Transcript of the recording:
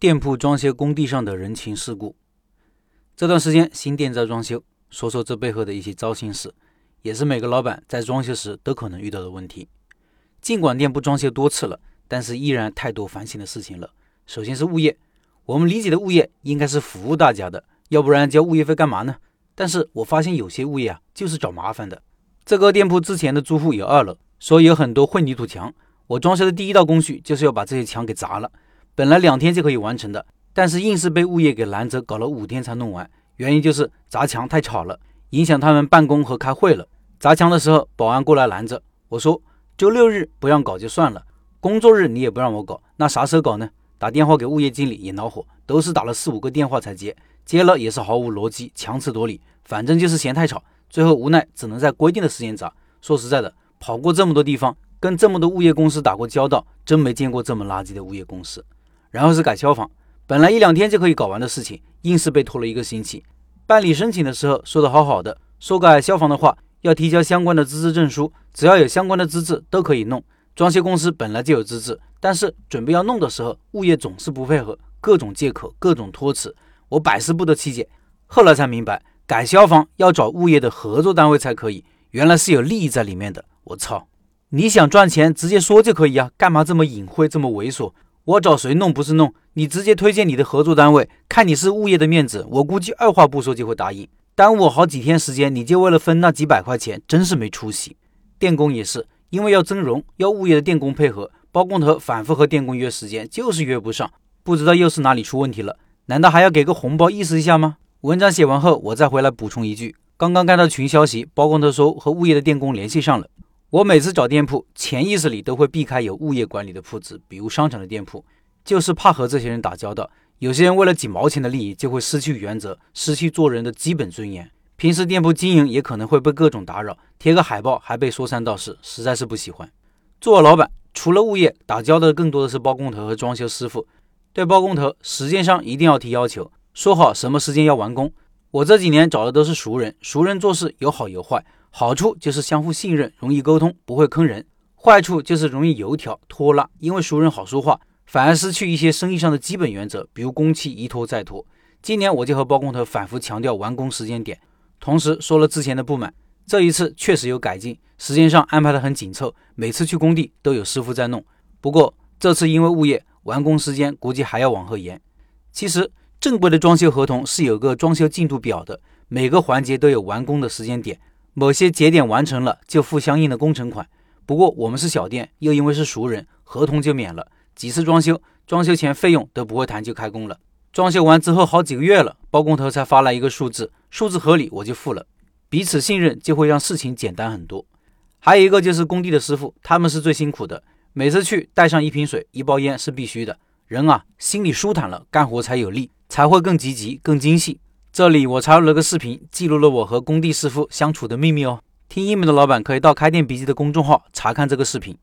店铺装修工地上的人情世故。这段时间新店在装修，说说这背后的一些糟心事，也是每个老板在装修时都可能遇到的问题。尽管店铺装修多次了，但是依然太多烦心的事情了。首先是物业，我们理解的物业应该是服务大家的，要不然交物业费干嘛呢？但是我发现有些物业啊，就是找麻烦的。这个店铺之前的租户有二楼，所以有很多混凝土墙。我装修的第一道工序就是要把这些墙给砸了。本来两天就可以完成的，但是硬是被物业给拦着，搞了五天才弄完。原因就是砸墙太吵了，影响他们办公和开会了。砸墙的时候，保安过来拦着我说：“周六日不让搞就算了，工作日你也不让我搞，那啥时候搞呢？”打电话给物业经理也恼火，都是打了四五个电话才接，接了也是毫无逻辑，强词夺理，反正就是嫌太吵。最后无奈只能在规定的时间砸。说实在的，跑过这么多地方，跟这么多物业公司打过交道，真没见过这么垃圾的物业公司。然后是改消防，本来一两天就可以搞完的事情，硬是被拖了一个星期。办理申请的时候说的好好的，说改消防的话要提交相关的资质证书，只要有相关的资质都可以弄。装修公司本来就有资质，但是准备要弄的时候，物业总是不配合，各种借口，各种托辞，我百思不得其解。后来才明白，改消防要找物业的合作单位才可以，原来是有利益在里面的。我操，你想赚钱直接说就可以啊，干嘛这么隐晦，这么猥琐？我找谁弄不是弄？你直接推荐你的合作单位，看你是物业的面子，我估计二话不说就会答应。耽误我好几天时间，你就为了分那几百块钱，真是没出息。电工也是，因为要增容，要物业的电工配合，包工头反复和电工约时间，就是约不上，不知道又是哪里出问题了？难道还要给个红包意思一下吗？文章写完后，我再回来补充一句：刚刚看到群消息，包工头说和物业的电工联系上了。我每次找店铺，潜意识里都会避开有物业管理的铺子，比如商场的店铺，就是怕和这些人打交道。有些人为了几毛钱的利益，就会失去原则，失去做人的基本尊严。平时店铺经营也可能会被各种打扰，贴个海报还被说三道四，实在是不喜欢。做老板，除了物业，打交道更多的是包工头和装修师傅。对包工头，时间上一定要提要求，说好什么时间要完工。我这几年找的都是熟人，熟人做事有好有坏。好处就是相互信任，容易沟通，不会坑人；坏处就是容易油条拖拉，因为熟人好说话，反而失去一些生意上的基本原则，比如工期一拖再拖。今年我就和包工头反复强调完工时间点，同时说了之前的不满。这一次确实有改进，时间上安排的很紧凑，每次去工地都有师傅在弄。不过这次因为物业，完工时间估计还要往后延。其实正规的装修合同是有个装修进度表的，每个环节都有完工的时间点。某些节点完成了，就付相应的工程款。不过我们是小店，又因为是熟人，合同就免了。几次装修，装修前费用都不会谈就开工了。装修完之后好几个月了，包工头才发来一个数字，数字合理我就付了。彼此信任就会让事情简单很多。还有一个就是工地的师傅，他们是最辛苦的。每次去带上一瓶水、一包烟是必须的。人啊，心里舒坦了，干活才有力，才会更积极、更精细。这里我插入了个视频，记录了我和工地师傅相处的秘密哦。听音频的老板可以到开店笔记的公众号查看这个视频。